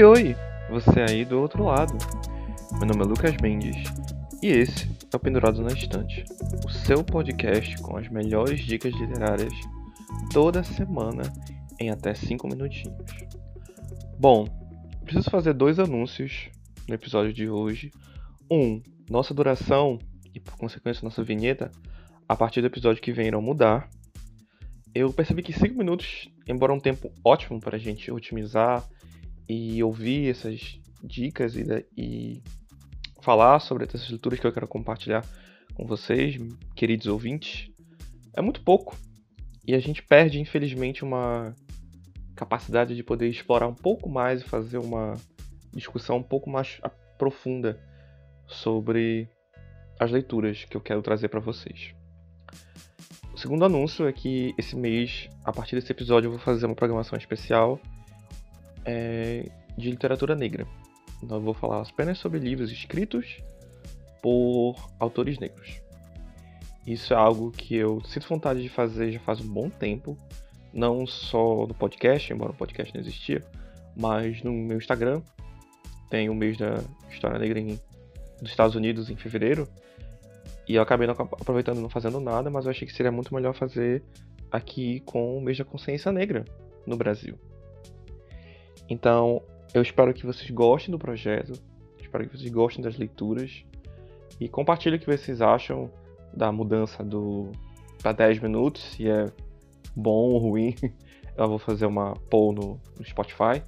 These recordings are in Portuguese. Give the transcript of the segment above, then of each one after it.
Oi, oi! Você aí do outro lado. Meu nome é Lucas Mendes e esse é o Pendurado na Estante, o seu podcast com as melhores dicas literárias toda semana em até 5 minutinhos. Bom, preciso fazer dois anúncios no episódio de hoje. Um, nossa duração e por consequência nossa vinheta a partir do episódio que vem irão mudar. Eu percebi que 5 minutos, embora um tempo ótimo para a gente otimizar e ouvir essas dicas e, e falar sobre essas leituras que eu quero compartilhar com vocês, queridos ouvintes, é muito pouco. E a gente perde, infelizmente, uma capacidade de poder explorar um pouco mais e fazer uma discussão um pouco mais profunda sobre as leituras que eu quero trazer para vocês. O segundo anúncio é que esse mês, a partir desse episódio, eu vou fazer uma programação especial é, de literatura negra. Então eu vou falar apenas sobre livros escritos por autores negros. Isso é algo que eu sinto vontade de fazer já faz um bom tempo, não só no podcast, embora o podcast não existia, mas no meu Instagram. Tem o mês da História Negra em, dos Estados Unidos em fevereiro, e eu acabei não aproveitando não fazendo nada, mas eu achei que seria muito melhor fazer aqui com o mês da consciência negra no Brasil. Então, eu espero que vocês gostem do projeto, espero que vocês gostem das leituras e compartilhem o que vocês acham da mudança do para 10 minutos, se é bom ou ruim. Eu vou fazer uma poll no, no Spotify.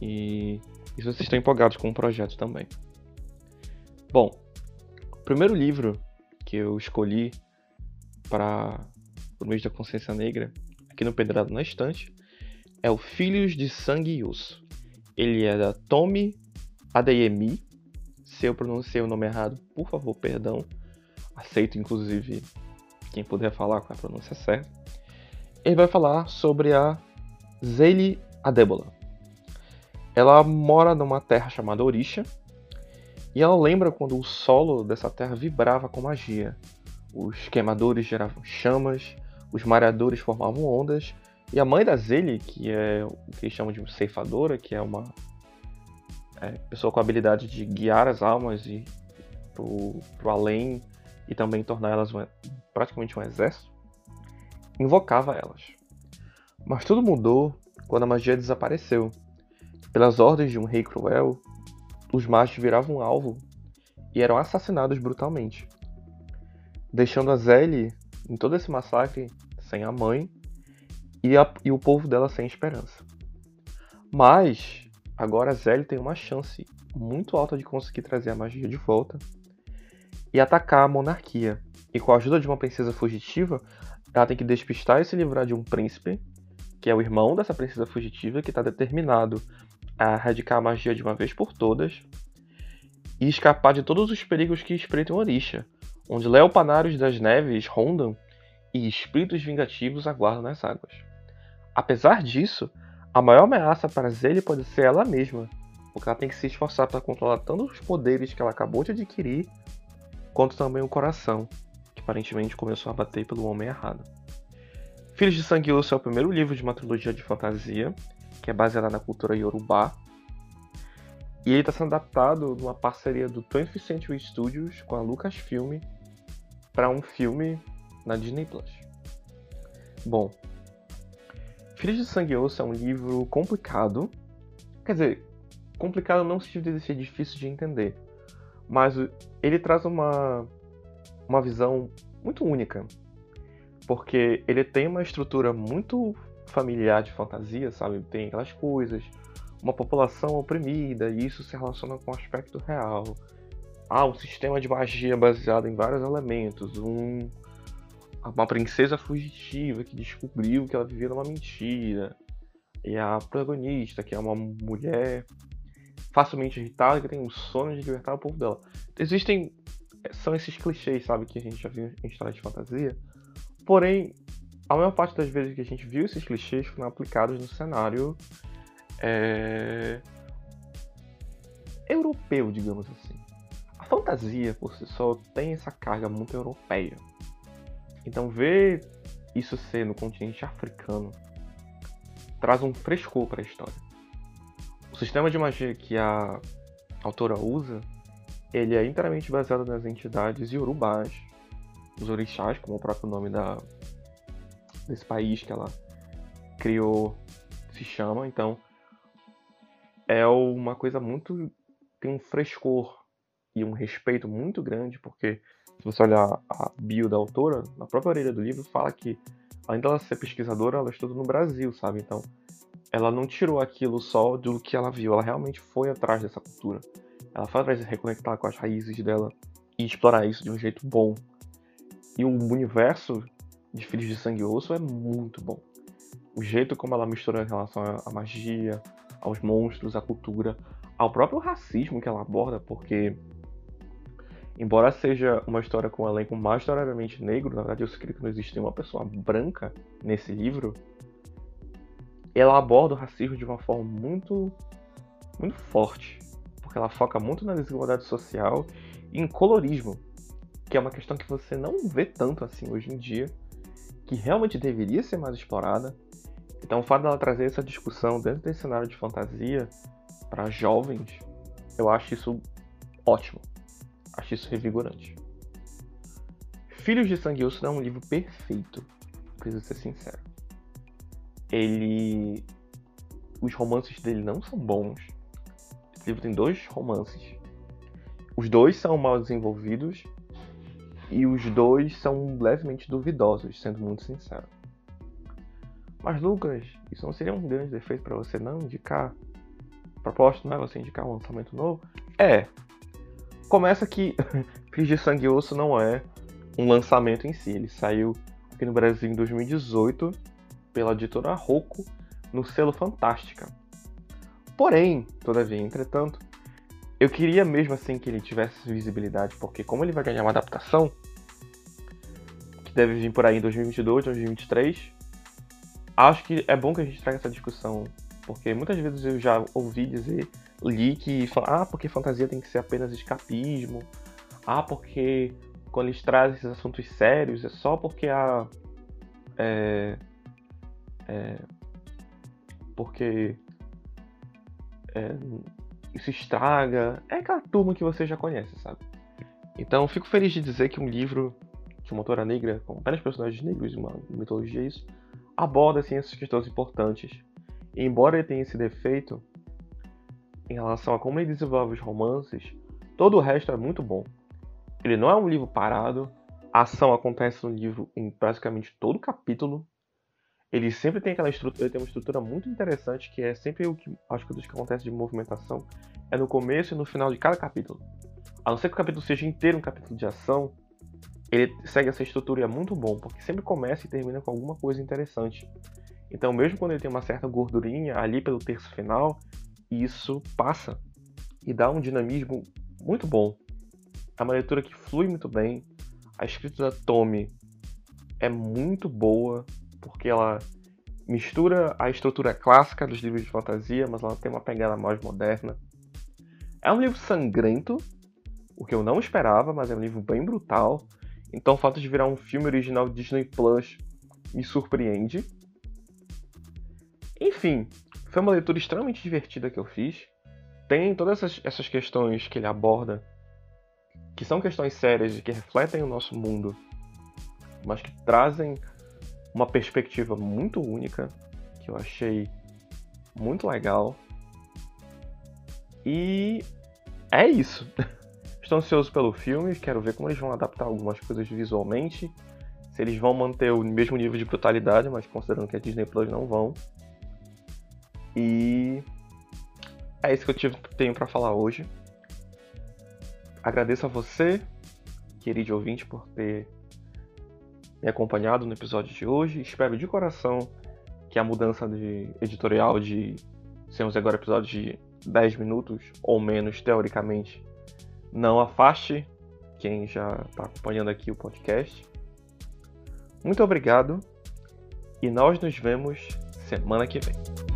E, e se vocês estão empolgados com o projeto também. Bom, o primeiro livro que eu escolhi para o mês da consciência negra, aqui no Pedrado na Estante, é o Filhos de Sangue e Osso. Ele é da Tommy Adeyemi. Se eu pronunciei o nome errado, por favor, perdão. Aceito, inclusive, quem puder falar com a pronúncia certa. Ele vai falar sobre a Zeli Adebola. Ela mora numa terra chamada Orisha. E ela lembra quando o solo dessa terra vibrava com magia. Os queimadores geravam chamas, os mareadores formavam ondas e a mãe da Zeli, que é o que eles chamam de ceifadora, que é uma é, pessoa com a habilidade de guiar as almas e pro, pro além e também tornar elas praticamente um exército, invocava elas. Mas tudo mudou quando a magia desapareceu. Pelas ordens de um rei cruel, os magos viravam alvo e eram assassinados brutalmente, deixando a Zeli em todo esse massacre sem a mãe e, a, e o povo dela sem esperança. Mas agora Zélia tem uma chance muito alta de conseguir trazer a magia de volta e atacar a monarquia. E com a ajuda de uma princesa fugitiva, ela tem que despistar e se livrar de um príncipe, que é o irmão dessa princesa fugitiva, que está determinado a erradicar a magia de uma vez por todas e escapar de todos os perigos que espreitam Orisha, onde Leopanários das Neves rondam e espíritos vingativos aguardam nas águas. Apesar disso, a maior ameaça para Zelle pode ser ela mesma, porque ela tem que se esforçar para controlar tanto os poderes que ela acabou de adquirir, quanto também o coração, que aparentemente começou a bater pelo homem errado. Filhos de Sangue Osso é o primeiro livro de uma trilogia de fantasia, que é baseada na cultura Yorubá, e ele está sendo adaptado numa parceria do 20th Century Studios com a Lucasfilm para um filme na Disney Plus. Bom, Filhos de Sangue e Osso é um livro complicado. Quer dizer, complicado não se de ser difícil de entender. Mas ele traz uma, uma visão muito única. Porque ele tem uma estrutura muito familiar de fantasia, sabe? Tem aquelas coisas, uma população oprimida, e isso se relaciona com o aspecto real. Ah, um sistema de magia baseado em vários elementos, um, uma princesa fugitiva que descobriu que ela vivia numa mentira. E a protagonista, que é uma mulher facilmente irritada, que tem um sonho de libertar o povo dela. Existem. São esses clichês, sabe, que a gente já viu em histórias de fantasia. Porém, a maior parte das vezes que a gente viu esses clichês foram aplicados no cenário. É... europeu, digamos assim. A fantasia, por si só, tem essa carga muito europeia. Então ver isso ser no continente africano traz um frescor para a história. O sistema de magia que a autora usa, ele é inteiramente baseado nas entidades iorubás, os orixás, como o próprio nome da, desse país que ela criou se chama. Então, é uma coisa muito. tem um frescor e um respeito muito grande, porque se você olhar a bio da autora, na própria orelha do livro fala que, além dela ser pesquisadora, ela estuda no Brasil, sabe? Então, ela não tirou aquilo só do que ela viu, ela realmente foi atrás dessa cultura. Ela foi atrás de reconectar com as raízes dela e explorar isso de um jeito bom. E o universo de Filhos de Sangue e Osso é muito bom. O jeito como ela mistura em relação à magia, aos monstros, à cultura, ao próprio racismo que ela aborda, porque embora seja uma história com um elenco majoritariamente negro, na verdade eu escrevi que não existe uma pessoa branca nesse livro, ela aborda o racismo de uma forma muito, muito forte, porque ela foca muito na desigualdade social e em colorismo, que é uma questão que você não vê tanto assim hoje em dia, que realmente deveria ser mais explorada. Então, o fato dela trazer essa discussão dentro desse cenário de fantasia para jovens, eu acho isso ótimo. Acho isso revigorante. Filhos de Sangue Osso é um livro perfeito, preciso ser sincero ele. Os romances dele não são bons. Esse livro tem dois romances. Os dois são mal desenvolvidos e os dois são levemente duvidosos, sendo muito sincero. Mas Lucas, isso não seria um grande defeito para você não indicar? A proposta não é você indicar um lançamento novo? É. Começa que de Sangue e Osso não é um lançamento em si. Ele saiu aqui no Brasil em 2018 pela editora Rocco no selo Fantástica. Porém, todavia, entretanto, eu queria mesmo assim que ele tivesse visibilidade, porque como ele vai ganhar uma adaptação, que deve vir por aí em 2022, 2023, acho que é bom que a gente traga essa discussão, porque muitas vezes eu já ouvi dizer, li que, ah, porque fantasia tem que ser apenas escapismo, ah, porque quando eles trazem esses assuntos sérios é só porque a é, é, porque é, isso estraga. É aquela turma que você já conhece, sabe? Então fico feliz de dizer que um livro de uma autora negra, com vários personagens negros, uma mitologia, isso, aborda assim, essas questões importantes. Embora ele tenha esse defeito em relação a como ele desenvolve os romances, todo o resto é muito bom. Ele não é um livro parado, a ação acontece no livro em praticamente todo capítulo, ele sempre tem aquela estrutura, ele tem uma estrutura muito interessante que é sempre o que que o que acontece de movimentação é no começo e no final de cada capítulo. A não ser que o capítulo seja inteiro um capítulo de ação, ele segue essa estrutura e é muito bom, porque sempre começa e termina com alguma coisa interessante. Então, mesmo quando ele tem uma certa gordurinha ali pelo terço final, isso passa e dá um dinamismo muito bom. É uma leitura que flui muito bem. A escrita da Tommy é muito boa porque ela mistura a estrutura clássica dos livros de fantasia, mas ela tem uma pegada mais moderna. É um livro sangrento, o que eu não esperava, mas é um livro bem brutal. Então o fato de virar um filme original Disney Plus me surpreende. Enfim, foi uma leitura extremamente divertida que eu fiz. Tem todas essas, essas questões que ele aborda, que são questões sérias e que refletem o nosso mundo, mas que trazem uma perspectiva muito única, que eu achei muito legal. E é isso. Estou ansioso pelo filme, quero ver como eles vão adaptar algumas coisas visualmente. Se eles vão manter o mesmo nível de brutalidade, mas considerando que a Disney Plus não vão. E é isso que eu tenho para falar hoje. Agradeço a você, querido ouvinte, por ter me acompanhado no episódio de hoje. Espero de coração que a mudança de editorial de sermos agora episódios de 10 minutos ou menos, teoricamente, não afaste quem já está acompanhando aqui o podcast. Muito obrigado e nós nos vemos semana que vem.